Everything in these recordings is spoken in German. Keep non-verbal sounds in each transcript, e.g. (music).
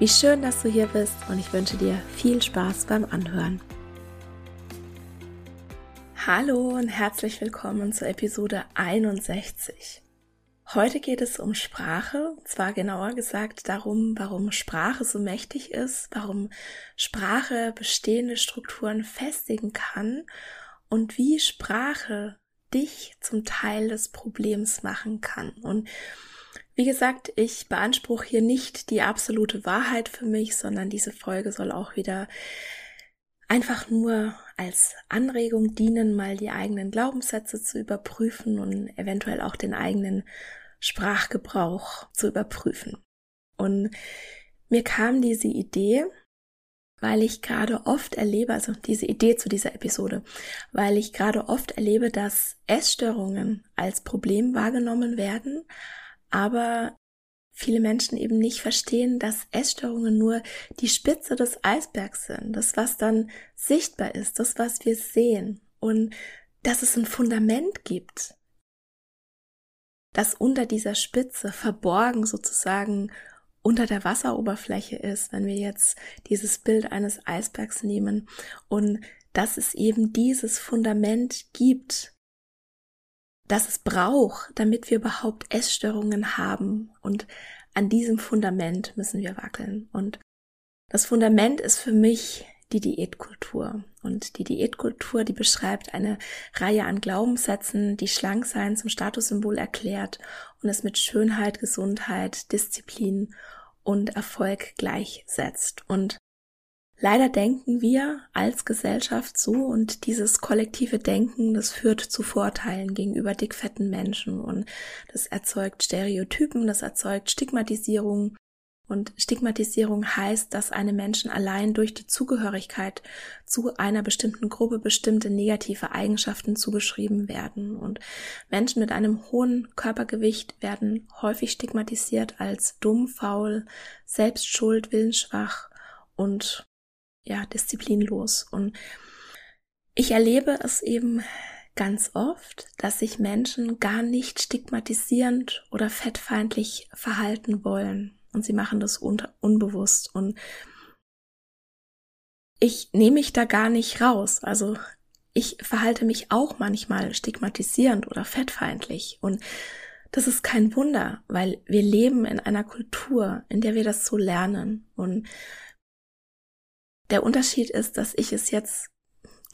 Wie schön, dass du hier bist und ich wünsche dir viel Spaß beim Anhören. Hallo und herzlich willkommen zur Episode 61. Heute geht es um Sprache, zwar genauer gesagt darum, warum Sprache so mächtig ist, warum Sprache bestehende Strukturen festigen kann und wie Sprache dich zum Teil des Problems machen kann. Und wie gesagt, ich beanspruche hier nicht die absolute Wahrheit für mich, sondern diese Folge soll auch wieder einfach nur als Anregung dienen, mal die eigenen Glaubenssätze zu überprüfen und eventuell auch den eigenen Sprachgebrauch zu überprüfen. Und mir kam diese Idee, weil ich gerade oft erlebe, also diese Idee zu dieser Episode, weil ich gerade oft erlebe, dass Essstörungen als Problem wahrgenommen werden, aber viele Menschen eben nicht verstehen, dass Essstörungen nur die Spitze des Eisbergs sind, das, was dann sichtbar ist, das, was wir sehen und dass es ein Fundament gibt, das unter dieser Spitze verborgen sozusagen unter der Wasseroberfläche ist, wenn wir jetzt dieses Bild eines Eisbergs nehmen. Und dass es eben dieses Fundament gibt, das es braucht, damit wir überhaupt Essstörungen haben. Und an diesem Fundament müssen wir wackeln. Und das Fundament ist für mich die Diätkultur. Und die Diätkultur, die beschreibt eine Reihe an Glaubenssätzen, die Schlanksein zum Statussymbol erklärt und es mit Schönheit, Gesundheit, Disziplin und Erfolg gleichsetzt. Und Leider denken wir als Gesellschaft so und dieses kollektive Denken, das führt zu Vorteilen gegenüber dickfetten Menschen und das erzeugt Stereotypen, das erzeugt Stigmatisierung und Stigmatisierung heißt, dass einem Menschen allein durch die Zugehörigkeit zu einer bestimmten Gruppe bestimmte negative Eigenschaften zugeschrieben werden. Und Menschen mit einem hohen Körpergewicht werden häufig stigmatisiert als dumm, faul, selbstschuld, willensschwach und ja, disziplinlos. Und ich erlebe es eben ganz oft, dass sich Menschen gar nicht stigmatisierend oder fettfeindlich verhalten wollen. Und sie machen das un unbewusst. Und ich nehme mich da gar nicht raus. Also ich verhalte mich auch manchmal stigmatisierend oder fettfeindlich. Und das ist kein Wunder, weil wir leben in einer Kultur, in der wir das so lernen. Und der Unterschied ist, dass ich es jetzt,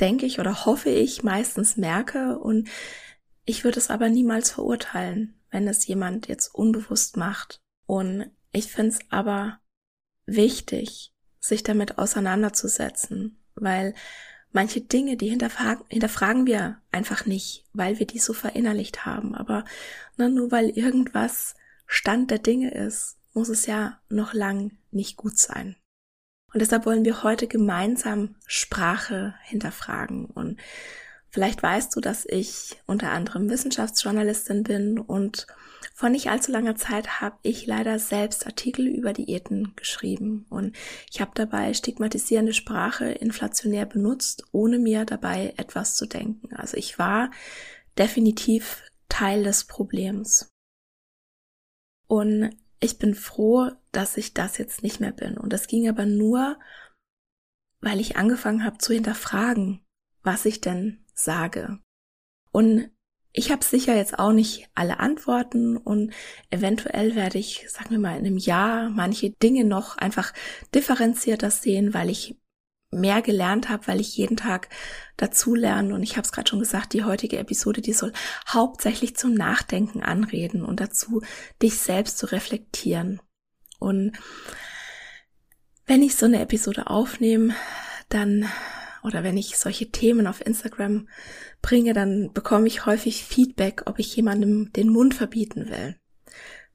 denke ich oder hoffe ich, meistens merke und ich würde es aber niemals verurteilen, wenn es jemand jetzt unbewusst macht. Und ich finde es aber wichtig, sich damit auseinanderzusetzen, weil manche Dinge, die hinterfragen, hinterfragen wir einfach nicht, weil wir die so verinnerlicht haben. Aber ne, nur weil irgendwas Stand der Dinge ist, muss es ja noch lang nicht gut sein. Und deshalb wollen wir heute gemeinsam Sprache hinterfragen. Und vielleicht weißt du, dass ich unter anderem Wissenschaftsjournalistin bin und vor nicht allzu langer Zeit habe ich leider selbst Artikel über Diäten geschrieben und ich habe dabei stigmatisierende Sprache inflationär benutzt, ohne mir dabei etwas zu denken. Also ich war definitiv Teil des Problems. Und ich bin froh, dass ich das jetzt nicht mehr bin. Und das ging aber nur, weil ich angefangen habe zu hinterfragen, was ich denn sage. Und ich habe sicher jetzt auch nicht alle Antworten und eventuell werde ich, sagen wir mal, in einem Jahr manche Dinge noch einfach differenzierter sehen, weil ich mehr gelernt habe, weil ich jeden Tag dazu lerne. Und ich habe es gerade schon gesagt, die heutige Episode, die soll hauptsächlich zum Nachdenken anreden und dazu, dich selbst zu reflektieren. Und wenn ich so eine Episode aufnehme, dann oder wenn ich solche Themen auf Instagram bringe, dann bekomme ich häufig Feedback, ob ich jemandem den Mund verbieten will.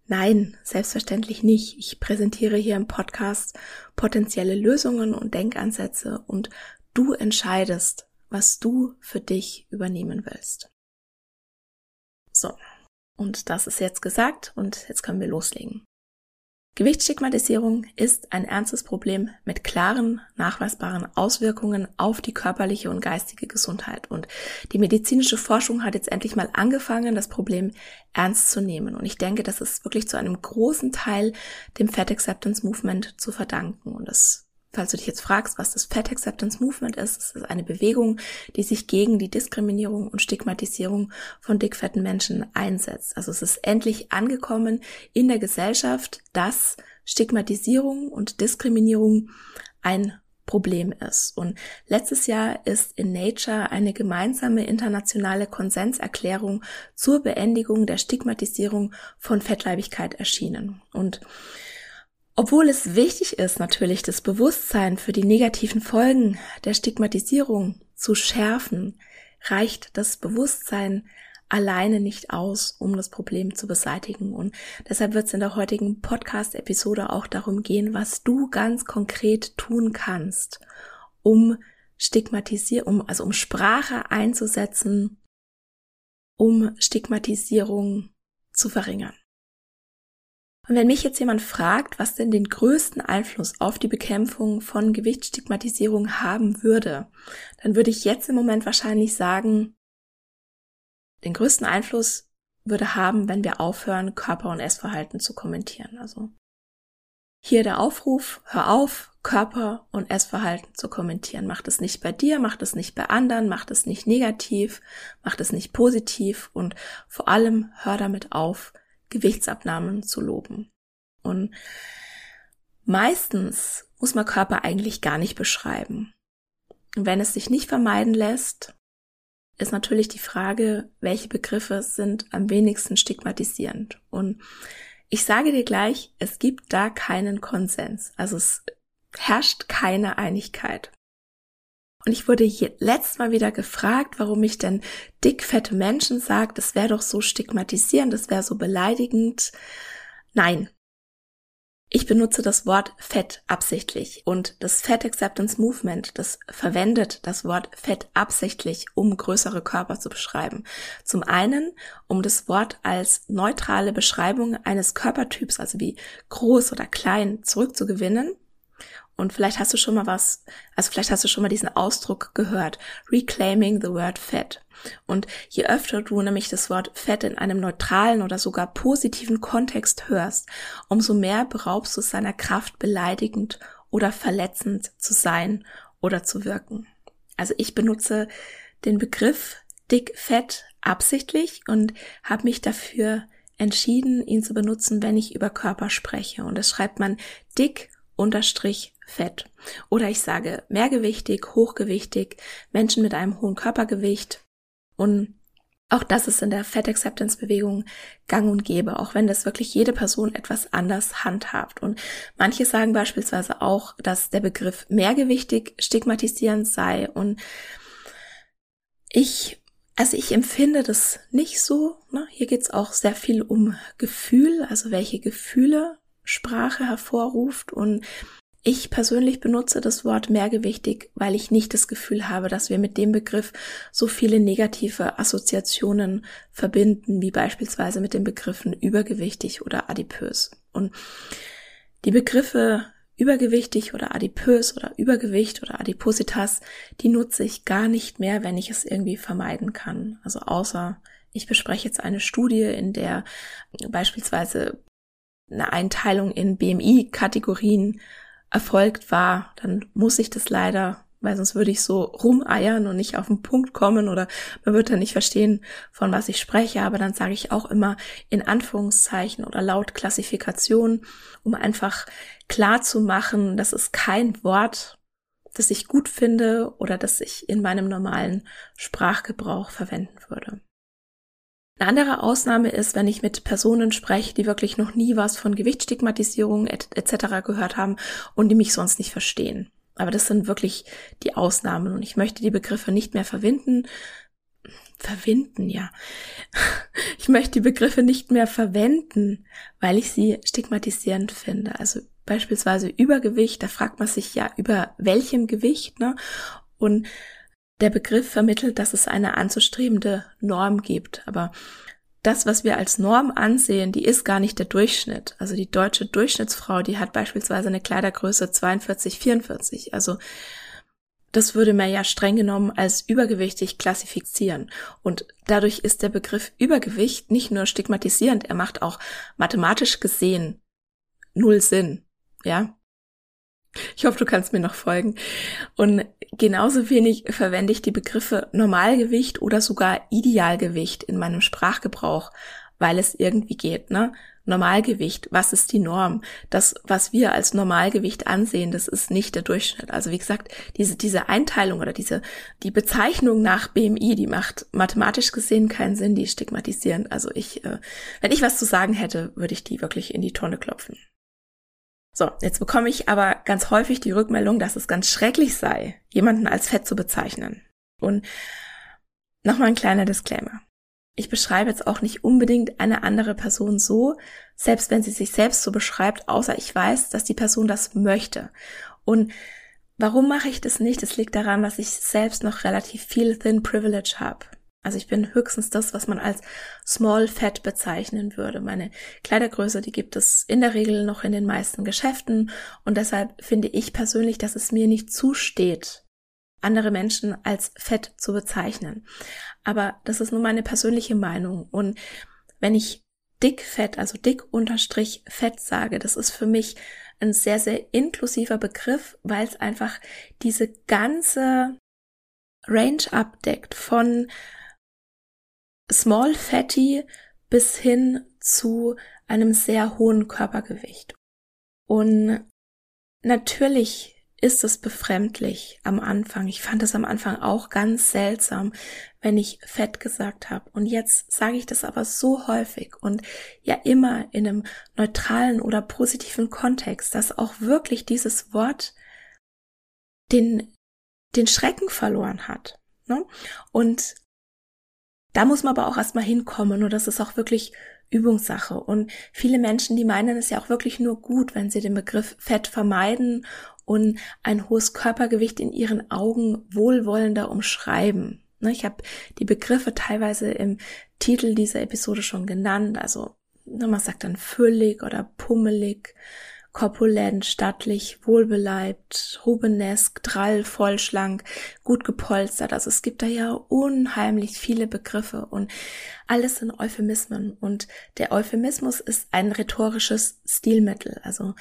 Nein, selbstverständlich nicht. Ich präsentiere hier im Podcast potenzielle Lösungen und Denkansätze und du entscheidest, was du für dich übernehmen willst. So, und das ist jetzt gesagt und jetzt können wir loslegen. Gewichtsstigmatisierung ist ein ernstes Problem mit klaren, nachweisbaren Auswirkungen auf die körperliche und geistige Gesundheit. Und die medizinische Forschung hat jetzt endlich mal angefangen, das Problem ernst zu nehmen. Und ich denke, das ist wirklich zu einem großen Teil dem Fat Acceptance Movement zu verdanken. Und das Falls du dich jetzt fragst, was das Fat Acceptance Movement ist, es ist eine Bewegung, die sich gegen die Diskriminierung und Stigmatisierung von dickfetten Menschen einsetzt. Also es ist endlich angekommen in der Gesellschaft, dass Stigmatisierung und Diskriminierung ein Problem ist. Und letztes Jahr ist in Nature eine gemeinsame internationale Konsenserklärung zur Beendigung der Stigmatisierung von Fettleibigkeit erschienen. Und obwohl es wichtig ist, natürlich das Bewusstsein für die negativen Folgen der Stigmatisierung zu schärfen, reicht das Bewusstsein alleine nicht aus, um das Problem zu beseitigen. Und deshalb wird es in der heutigen Podcast-Episode auch darum gehen, was du ganz konkret tun kannst, um Stigmatisierung, also um Sprache einzusetzen, um Stigmatisierung zu verringern. Und wenn mich jetzt jemand fragt, was denn den größten Einfluss auf die Bekämpfung von Gewichtsstigmatisierung haben würde, dann würde ich jetzt im Moment wahrscheinlich sagen, den größten Einfluss würde haben, wenn wir aufhören, Körper- und Essverhalten zu kommentieren. Also hier der Aufruf, hör auf, Körper- und Essverhalten zu kommentieren. Macht es nicht bei dir, macht es nicht bei anderen, macht es nicht negativ, macht es nicht positiv und vor allem hör damit auf, Gewichtsabnahmen zu loben. Und meistens muss man Körper eigentlich gar nicht beschreiben. Und wenn es sich nicht vermeiden lässt, ist natürlich die Frage, welche Begriffe sind am wenigsten stigmatisierend. Und ich sage dir gleich, es gibt da keinen Konsens. Also es herrscht keine Einigkeit. Und ich wurde hier letztes Mal wieder gefragt, warum ich denn dickfette Menschen sage, das wäre doch so stigmatisierend, das wäre so beleidigend. Nein. Ich benutze das Wort Fett absichtlich und das Fat Acceptance Movement, das verwendet das Wort Fett absichtlich, um größere Körper zu beschreiben. Zum einen, um das Wort als neutrale Beschreibung eines Körpertyps, also wie groß oder klein, zurückzugewinnen und vielleicht hast du schon mal was, also vielleicht hast du schon mal diesen Ausdruck gehört, reclaiming the word fat. Und je öfter du nämlich das Wort fett in einem neutralen oder sogar positiven Kontext hörst, umso mehr beraubst du seiner Kraft, beleidigend oder verletzend zu sein oder zu wirken. Also ich benutze den Begriff dick, fett absichtlich und habe mich dafür entschieden, ihn zu benutzen, wenn ich über Körper spreche. Und das schreibt man dick unterstrich Fett. Oder ich sage mehrgewichtig, hochgewichtig, Menschen mit einem hohen Körpergewicht. Und auch das ist in der Fat Acceptance Bewegung gang und gäbe, auch wenn das wirklich jede Person etwas anders handhabt. Und manche sagen beispielsweise auch, dass der Begriff mehrgewichtig stigmatisierend sei. Und ich, also ich empfinde das nicht so. Ne? Hier geht's auch sehr viel um Gefühl, also welche Gefühle Sprache hervorruft. Und ich persönlich benutze das Wort mehrgewichtig, weil ich nicht das Gefühl habe, dass wir mit dem Begriff so viele negative Assoziationen verbinden, wie beispielsweise mit den Begriffen übergewichtig oder adipös. Und die Begriffe übergewichtig oder adipös oder Übergewicht oder Adipositas, die nutze ich gar nicht mehr, wenn ich es irgendwie vermeiden kann. Also außer ich bespreche jetzt eine Studie, in der beispielsweise eine Einteilung in BMI-Kategorien erfolgt war, dann muss ich das leider weil sonst würde ich so rumeiern und nicht auf den Punkt kommen oder man würde dann nicht verstehen, von was ich spreche, aber dann sage ich auch immer in Anführungszeichen oder laut Klassifikation, um einfach klar zu machen, das ist kein Wort, das ich gut finde oder das ich in meinem normalen Sprachgebrauch verwenden würde. Eine andere Ausnahme ist, wenn ich mit Personen spreche, die wirklich noch nie was von Gewichtstigmatisierung etc. gehört haben und die mich sonst nicht verstehen. Aber das sind wirklich die Ausnahmen und ich möchte die Begriffe nicht mehr verwenden. Verwenden, ja. (laughs) Ich möchte die Begriffe nicht mehr verwenden, weil ich sie stigmatisierend finde. Also beispielsweise Übergewicht, da fragt man sich ja über welchem Gewicht, ne? Und der Begriff vermittelt, dass es eine anzustrebende Norm gibt. Aber das, was wir als Norm ansehen, die ist gar nicht der Durchschnitt. Also die deutsche Durchschnittsfrau, die hat beispielsweise eine Kleidergröße 42, 44. Also das würde man ja streng genommen als übergewichtig klassifizieren. Und dadurch ist der Begriff Übergewicht nicht nur stigmatisierend, er macht auch mathematisch gesehen null Sinn. Ja, ich hoffe, du kannst mir noch folgen. Und genauso wenig verwende ich die Begriffe Normalgewicht oder sogar Idealgewicht in meinem Sprachgebrauch, weil es irgendwie geht, ne? Normalgewicht, was ist die Norm? Das, was wir als Normalgewicht ansehen, das ist nicht der Durchschnitt. Also wie gesagt, diese, diese Einteilung oder diese, die Bezeichnung nach BMI, die macht mathematisch gesehen keinen Sinn, die stigmatisieren. Also ich, äh, wenn ich was zu sagen hätte, würde ich die wirklich in die Tonne klopfen. So, jetzt bekomme ich aber ganz häufig die Rückmeldung, dass es ganz schrecklich sei, jemanden als fett zu bezeichnen. Und nochmal ein kleiner Disclaimer. Ich beschreibe jetzt auch nicht unbedingt eine andere Person so, selbst wenn sie sich selbst so beschreibt, außer ich weiß, dass die Person das möchte. Und warum mache ich das nicht? Es liegt daran, dass ich selbst noch relativ viel Thin Privilege habe. Also ich bin höchstens das, was man als Small Fat bezeichnen würde. Meine Kleidergröße, die gibt es in der Regel noch in den meisten Geschäften und deshalb finde ich persönlich, dass es mir nicht zusteht, andere Menschen als fett zu bezeichnen. Aber das ist nur meine persönliche Meinung und wenn ich dick fett, also dick unterstrich fett sage, das ist für mich ein sehr, sehr inklusiver Begriff, weil es einfach diese ganze Range abdeckt von small fatty bis hin zu einem sehr hohen Körpergewicht. Und natürlich ist es befremdlich am Anfang. Ich fand es am Anfang auch ganz seltsam, wenn ich fett gesagt habe. Und jetzt sage ich das aber so häufig und ja immer in einem neutralen oder positiven Kontext, dass auch wirklich dieses Wort den, den Schrecken verloren hat. Ne? Und da muss man aber auch erstmal hinkommen und das ist auch wirklich Übungssache. Und viele Menschen, die meinen es ja auch wirklich nur gut, wenn sie den Begriff Fett vermeiden und ein hohes Körpergewicht in ihren Augen wohlwollender umschreiben. Ne, ich habe die Begriffe teilweise im Titel dieser Episode schon genannt. Also ne, man sagt dann füllig oder pummelig, korpulent, stattlich, wohlbeleibt, rubenesk, drall, vollschlank, gut gepolstert. Also es gibt da ja unheimlich viele Begriffe und alles sind Euphemismen. Und der Euphemismus ist ein rhetorisches Stilmittel. Also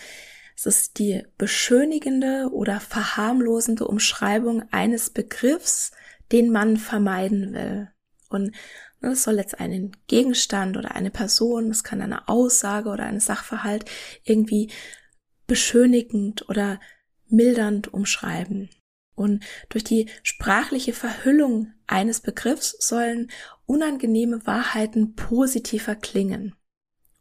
es ist die beschönigende oder verharmlosende Umschreibung eines Begriffs, den man vermeiden will. Und es soll jetzt einen Gegenstand oder eine Person, es kann eine Aussage oder ein Sachverhalt irgendwie beschönigend oder mildernd umschreiben. Und durch die sprachliche Verhüllung eines Begriffs sollen unangenehme Wahrheiten positiver klingen.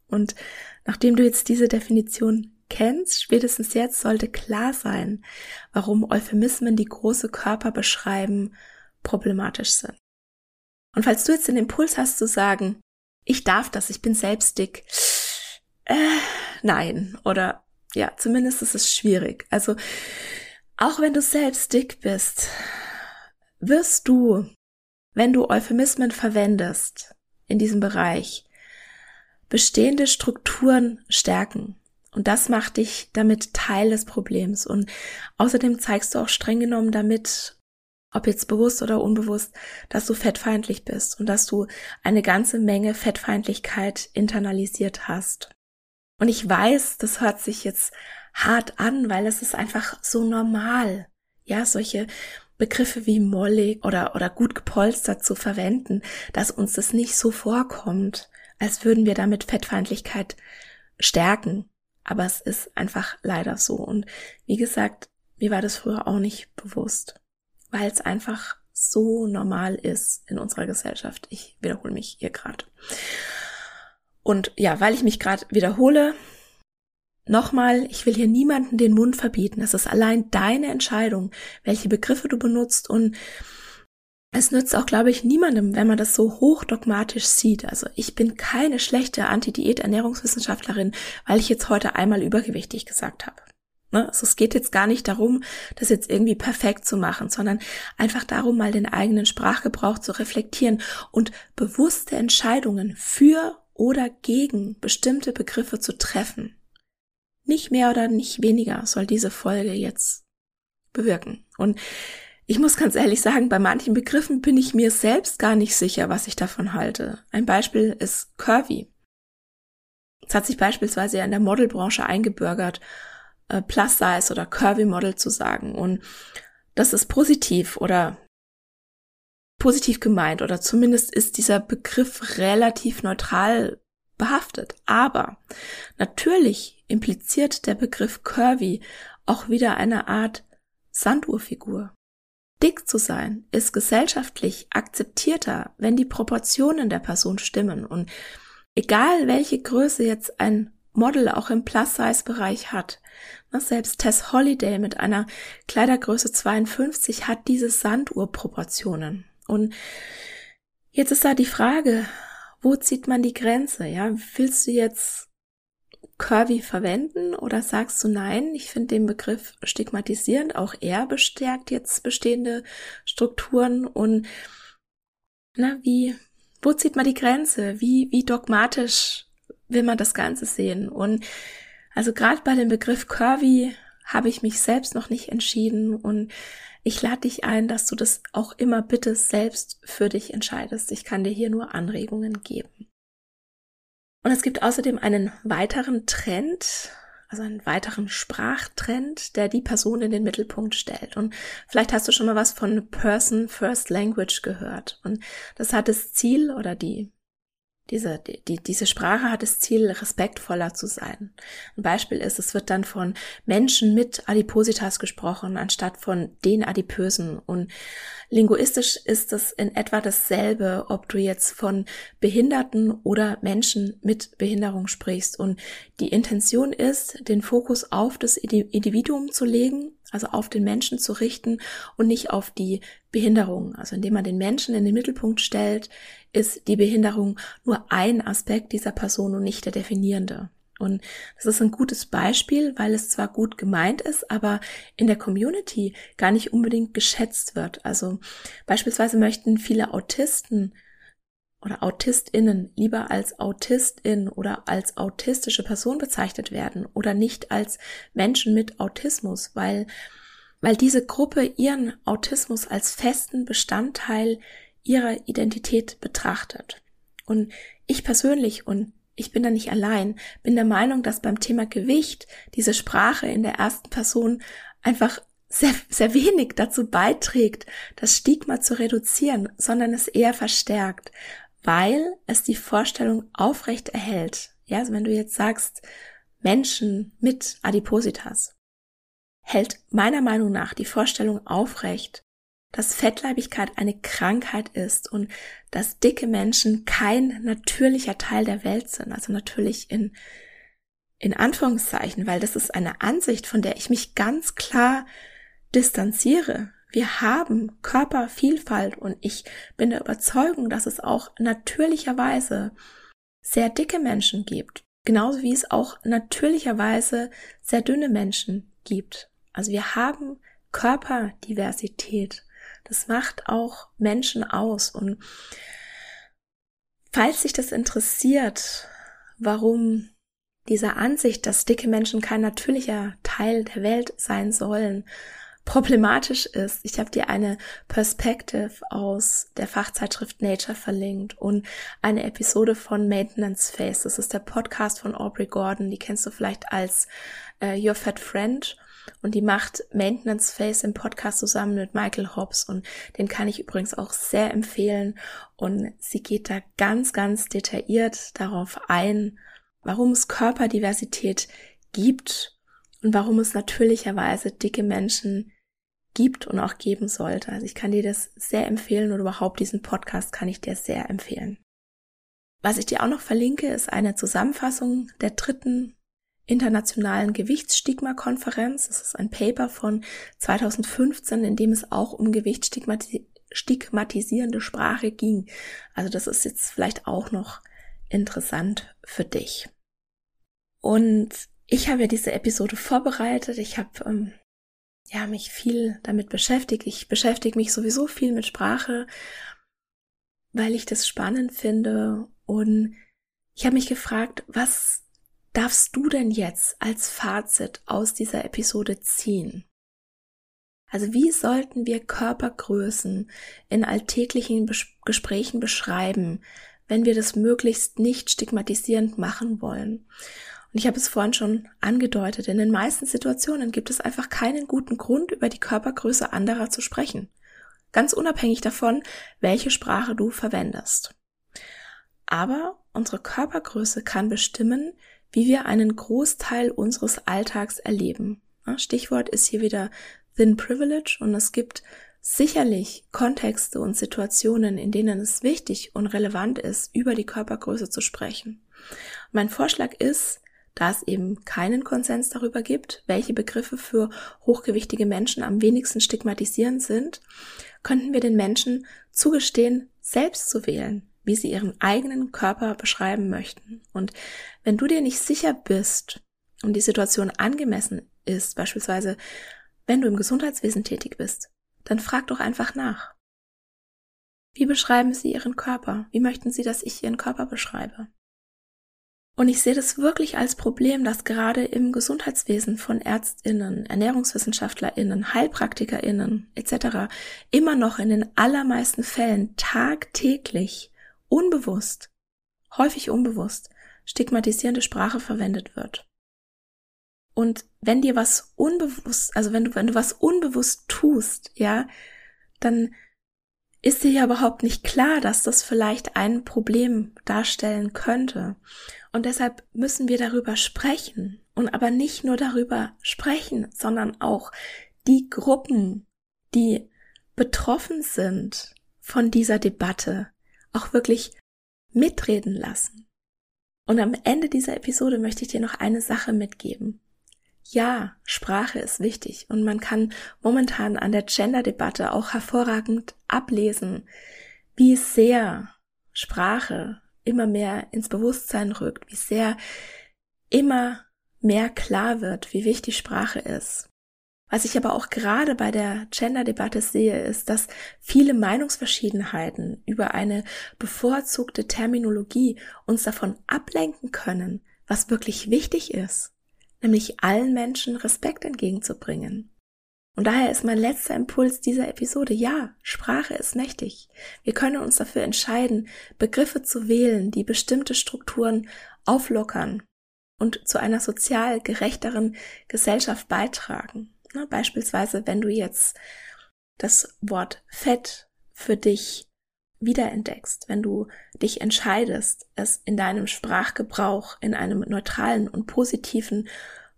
Und nachdem du jetzt diese Definition kennst, spätestens jetzt sollte klar sein, warum Euphemismen, die große Körper beschreiben, problematisch sind. Und falls du jetzt den Impuls hast zu sagen, ich darf das, ich bin selbst dick, äh, nein, oder ja, zumindest ist es schwierig. Also, auch wenn du selbst dick bist, wirst du, wenn du Euphemismen verwendest in diesem Bereich, bestehende Strukturen stärken. Und das macht dich damit Teil des Problems. Und außerdem zeigst du auch streng genommen damit, ob jetzt bewusst oder unbewusst, dass du fettfeindlich bist und dass du eine ganze Menge Fettfeindlichkeit internalisiert hast. Und ich weiß, das hört sich jetzt hart an, weil es ist einfach so normal. ja, solche Begriffe wie mollig oder, oder gut gepolstert zu verwenden, dass uns das nicht so vorkommt, als würden wir damit Fettfeindlichkeit stärken. Aber es ist einfach leider so. Und wie gesagt, mir war das früher auch nicht bewusst, weil es einfach so normal ist in unserer Gesellschaft. Ich wiederhole mich hier gerade. Und ja, weil ich mich gerade wiederhole, Nochmal, ich will hier niemanden den Mund verbieten. Es ist allein deine Entscheidung, welche Begriffe du benutzt und es nützt auch, glaube ich, niemandem, wenn man das so hochdogmatisch sieht. Also ich bin keine schlechte Anti-Diät-Ernährungswissenschaftlerin, weil ich jetzt heute einmal übergewichtig gesagt habe. Ne? Also es geht jetzt gar nicht darum, das jetzt irgendwie perfekt zu machen, sondern einfach darum, mal den eigenen Sprachgebrauch zu reflektieren und bewusste Entscheidungen für oder gegen bestimmte Begriffe zu treffen. Nicht mehr oder nicht weniger soll diese Folge jetzt bewirken. Und ich muss ganz ehrlich sagen, bei manchen Begriffen bin ich mir selbst gar nicht sicher, was ich davon halte. Ein Beispiel ist Curvy. Es hat sich beispielsweise ja in der Modelbranche eingebürgert, äh, Plus Size oder Curvy Model zu sagen. Und das ist positiv oder positiv gemeint oder zumindest ist dieser Begriff relativ neutral behaftet. Aber natürlich impliziert der Begriff curvy auch wieder eine Art Sanduhrfigur. Dick zu sein ist gesellschaftlich akzeptierter, wenn die Proportionen der Person stimmen und egal welche Größe jetzt ein Model auch im Plus-Size-Bereich hat, selbst Tess Holiday mit einer Kleidergröße 52 hat diese Sanduhrproportionen. Und jetzt ist da die Frage, wo zieht man die Grenze? Ja, willst du jetzt curvy verwenden oder sagst du nein? Ich finde den Begriff stigmatisierend. Auch er bestärkt jetzt bestehende Strukturen und na, wie, wo zieht man die Grenze? Wie, wie dogmatisch will man das Ganze sehen? Und also gerade bei dem Begriff curvy habe ich mich selbst noch nicht entschieden und ich lade dich ein, dass du das auch immer bitte selbst für dich entscheidest. Ich kann dir hier nur Anregungen geben. Und es gibt außerdem einen weiteren Trend, also einen weiteren Sprachtrend, der die Person in den Mittelpunkt stellt. Und vielleicht hast du schon mal was von Person First Language gehört. Und das hat das Ziel oder die diese, die, diese Sprache hat das Ziel, respektvoller zu sein. Ein Beispiel ist, es wird dann von Menschen mit Adipositas gesprochen, anstatt von den Adipösen. Und linguistisch ist es in etwa dasselbe, ob du jetzt von Behinderten oder Menschen mit Behinderung sprichst. Und die Intention ist, den Fokus auf das Individuum zu legen also auf den Menschen zu richten und nicht auf die Behinderung. Also indem man den Menschen in den Mittelpunkt stellt, ist die Behinderung nur ein Aspekt dieser Person und nicht der definierende. Und das ist ein gutes Beispiel, weil es zwar gut gemeint ist, aber in der Community gar nicht unbedingt geschätzt wird. Also beispielsweise möchten viele Autisten oder AutistInnen lieber als Autistin oder als autistische Person bezeichnet werden oder nicht als Menschen mit Autismus, weil, weil diese Gruppe ihren Autismus als festen Bestandteil ihrer Identität betrachtet. Und ich persönlich, und ich bin da nicht allein, bin der Meinung, dass beim Thema Gewicht diese Sprache in der ersten Person einfach sehr, sehr wenig dazu beiträgt, das Stigma zu reduzieren, sondern es eher verstärkt, weil es die Vorstellung aufrecht erhält. Ja, also wenn du jetzt sagst, Menschen mit Adipositas, hält meiner Meinung nach die Vorstellung aufrecht, dass Fettleibigkeit eine Krankheit ist und dass dicke Menschen kein natürlicher Teil der Welt sind. Also natürlich in, in Anführungszeichen, weil das ist eine Ansicht, von der ich mich ganz klar distanziere. Wir haben Körpervielfalt und ich bin der Überzeugung, dass es auch natürlicherweise sehr dicke Menschen gibt. Genauso wie es auch natürlicherweise sehr dünne Menschen gibt. Also wir haben Körperdiversität. Das macht auch Menschen aus. Und falls sich das interessiert, warum diese Ansicht, dass dicke Menschen kein natürlicher Teil der Welt sein sollen, problematisch ist. Ich habe dir eine Perspective aus der Fachzeitschrift Nature verlinkt und eine Episode von Maintenance Face. Das ist der Podcast von Aubrey Gordon. Die kennst du vielleicht als äh, Your Fat Friend. und die macht Maintenance Face im Podcast zusammen mit Michael Hobbs und den kann ich übrigens auch sehr empfehlen und sie geht da ganz, ganz detailliert darauf ein, warum es Körperdiversität gibt und warum es natürlicherweise dicke Menschen gibt und auch geben sollte. Also ich kann dir das sehr empfehlen oder überhaupt diesen Podcast kann ich dir sehr empfehlen. Was ich dir auch noch verlinke, ist eine Zusammenfassung der dritten internationalen Gewichtsstigma-Konferenz. Das ist ein Paper von 2015, in dem es auch um gewichtstigmatisierende Sprache ging. Also das ist jetzt vielleicht auch noch interessant für dich. Und ich habe ja diese Episode vorbereitet. Ich habe ähm, ja mich viel damit beschäftigt. Ich beschäftige mich sowieso viel mit Sprache, weil ich das spannend finde. Und ich habe mich gefragt, was darfst du denn jetzt als Fazit aus dieser Episode ziehen? Also wie sollten wir Körpergrößen in alltäglichen Bes Gesprächen beschreiben, wenn wir das möglichst nicht stigmatisierend machen wollen? Und ich habe es vorhin schon angedeutet, in den meisten Situationen gibt es einfach keinen guten Grund, über die Körpergröße anderer zu sprechen. Ganz unabhängig davon, welche Sprache du verwendest. Aber unsere Körpergröße kann bestimmen, wie wir einen Großteil unseres Alltags erleben. Stichwort ist hier wieder Thin Privilege und es gibt sicherlich Kontexte und Situationen, in denen es wichtig und relevant ist, über die Körpergröße zu sprechen. Mein Vorschlag ist, da es eben keinen Konsens darüber gibt, welche Begriffe für hochgewichtige Menschen am wenigsten stigmatisierend sind, könnten wir den Menschen zugestehen, selbst zu wählen, wie sie ihren eigenen Körper beschreiben möchten. Und wenn du dir nicht sicher bist und die Situation angemessen ist, beispielsweise wenn du im Gesundheitswesen tätig bist, dann frag doch einfach nach. Wie beschreiben Sie Ihren Körper? Wie möchten Sie, dass ich Ihren Körper beschreibe? Und ich sehe das wirklich als Problem, dass gerade im Gesundheitswesen von Ärztinnen, Ernährungswissenschaftlerinnen, Heilpraktikerinnen etc. immer noch in den allermeisten Fällen tagtäglich unbewusst, häufig unbewusst, stigmatisierende Sprache verwendet wird. Und wenn dir was unbewusst, also wenn du, wenn du was unbewusst tust, ja, dann ist dir ja überhaupt nicht klar, dass das vielleicht ein Problem darstellen könnte. Und deshalb müssen wir darüber sprechen. Und aber nicht nur darüber sprechen, sondern auch die Gruppen, die betroffen sind von dieser Debatte, auch wirklich mitreden lassen. Und am Ende dieser Episode möchte ich dir noch eine Sache mitgeben. Ja, Sprache ist wichtig und man kann momentan an der Gender-Debatte auch hervorragend ablesen, wie sehr Sprache immer mehr ins Bewusstsein rückt, wie sehr immer mehr klar wird, wie wichtig Sprache ist. Was ich aber auch gerade bei der Gender-Debatte sehe, ist, dass viele Meinungsverschiedenheiten über eine bevorzugte Terminologie uns davon ablenken können, was wirklich wichtig ist, nämlich allen Menschen Respekt entgegenzubringen. Und daher ist mein letzter Impuls dieser Episode, ja, Sprache ist mächtig. Wir können uns dafür entscheiden, Begriffe zu wählen, die bestimmte Strukturen auflockern und zu einer sozial gerechteren Gesellschaft beitragen. Beispielsweise, wenn du jetzt das Wort Fett für dich wiederentdeckst, wenn du dich entscheidest, es in deinem Sprachgebrauch in einem neutralen und positiven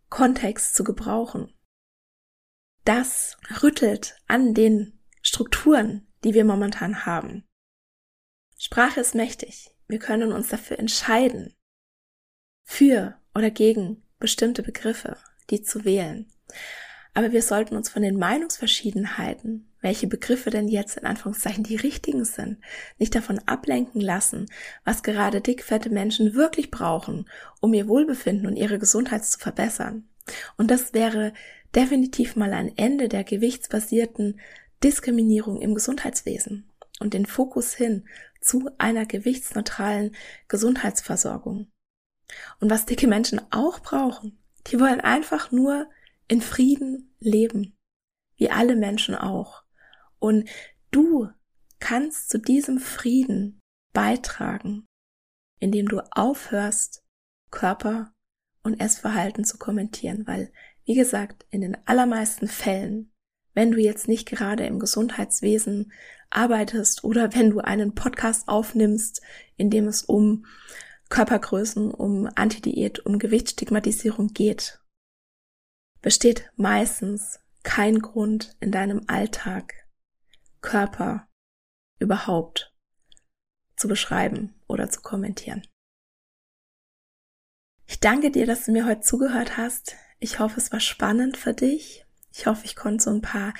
Kontext zu gebrauchen. Das rüttelt an den Strukturen, die wir momentan haben. Sprache ist mächtig. Wir können uns dafür entscheiden, für oder gegen bestimmte Begriffe, die zu wählen. Aber wir sollten uns von den Meinungsverschiedenheiten, welche Begriffe denn jetzt in Anführungszeichen die richtigen sind, nicht davon ablenken lassen, was gerade dickfette Menschen wirklich brauchen, um ihr Wohlbefinden und ihre Gesundheit zu verbessern. Und das wäre definitiv mal ein Ende der gewichtsbasierten Diskriminierung im Gesundheitswesen und den Fokus hin zu einer gewichtsneutralen Gesundheitsversorgung. Und was dicke Menschen auch brauchen, die wollen einfach nur in Frieden leben, wie alle Menschen auch. Und du kannst zu diesem Frieden beitragen, indem du aufhörst, Körper und Essverhalten zu kommentieren, weil Wie gesagt, in den allermeisten Fällen, wenn du jetzt nicht gerade im Gesundheitswesen arbeitest oder wenn du einen Podcast aufnimmst, in dem es um Körpergrößen, um Antidiät, um Gewichtsstigmatisierung geht, besteht meistens kein Grund in deinem Alltag, Körper überhaupt zu beschreiben oder zu kommentieren. Ich danke dir, dass du mir heute zugehört hast. Ich hoffe, es war spannend für dich. Ich hoffe, ich konnte so ein paar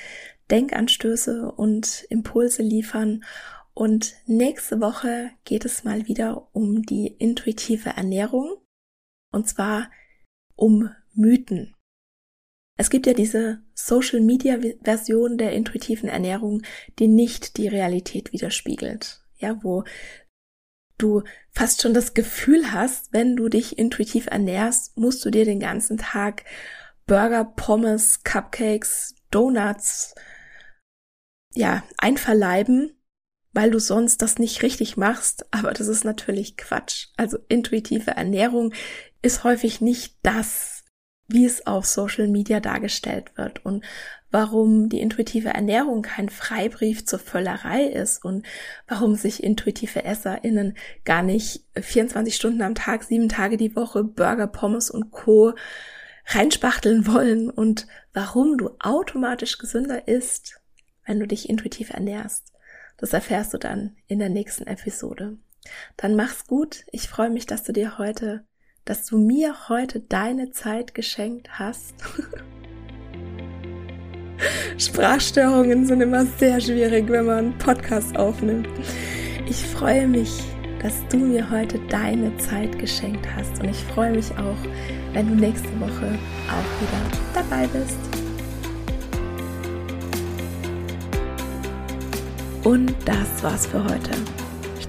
Denkanstöße und Impulse liefern. Und nächste Woche geht es mal wieder um die intuitive Ernährung. Und zwar um Mythen. Es gibt ja diese Social Media Version der intuitiven Ernährung, die nicht die Realität widerspiegelt. Ja, wo du fast schon das Gefühl hast, wenn du dich intuitiv ernährst, musst du dir den ganzen Tag Burger, Pommes, Cupcakes, Donuts, ja, einverleiben, weil du sonst das nicht richtig machst. Aber das ist natürlich Quatsch. Also intuitive Ernährung ist häufig nicht das, wie es auf Social Media dargestellt wird und warum die intuitive Ernährung kein Freibrief zur Völlerei ist und warum sich intuitive EsserInnen gar nicht 24 Stunden am Tag, sieben Tage die Woche Burger, Pommes und Co. reinspachteln wollen und warum du automatisch gesünder isst, wenn du dich intuitiv ernährst. Das erfährst du dann in der nächsten Episode. Dann mach's gut. Ich freue mich, dass du dir heute, dass du mir heute deine Zeit geschenkt hast. (laughs) Sprachstörungen sind immer sehr schwierig, wenn man einen Podcast aufnimmt. Ich freue mich, dass du mir heute deine Zeit geschenkt hast und ich freue mich auch, wenn du nächste Woche auch wieder dabei bist. Und das war's für heute.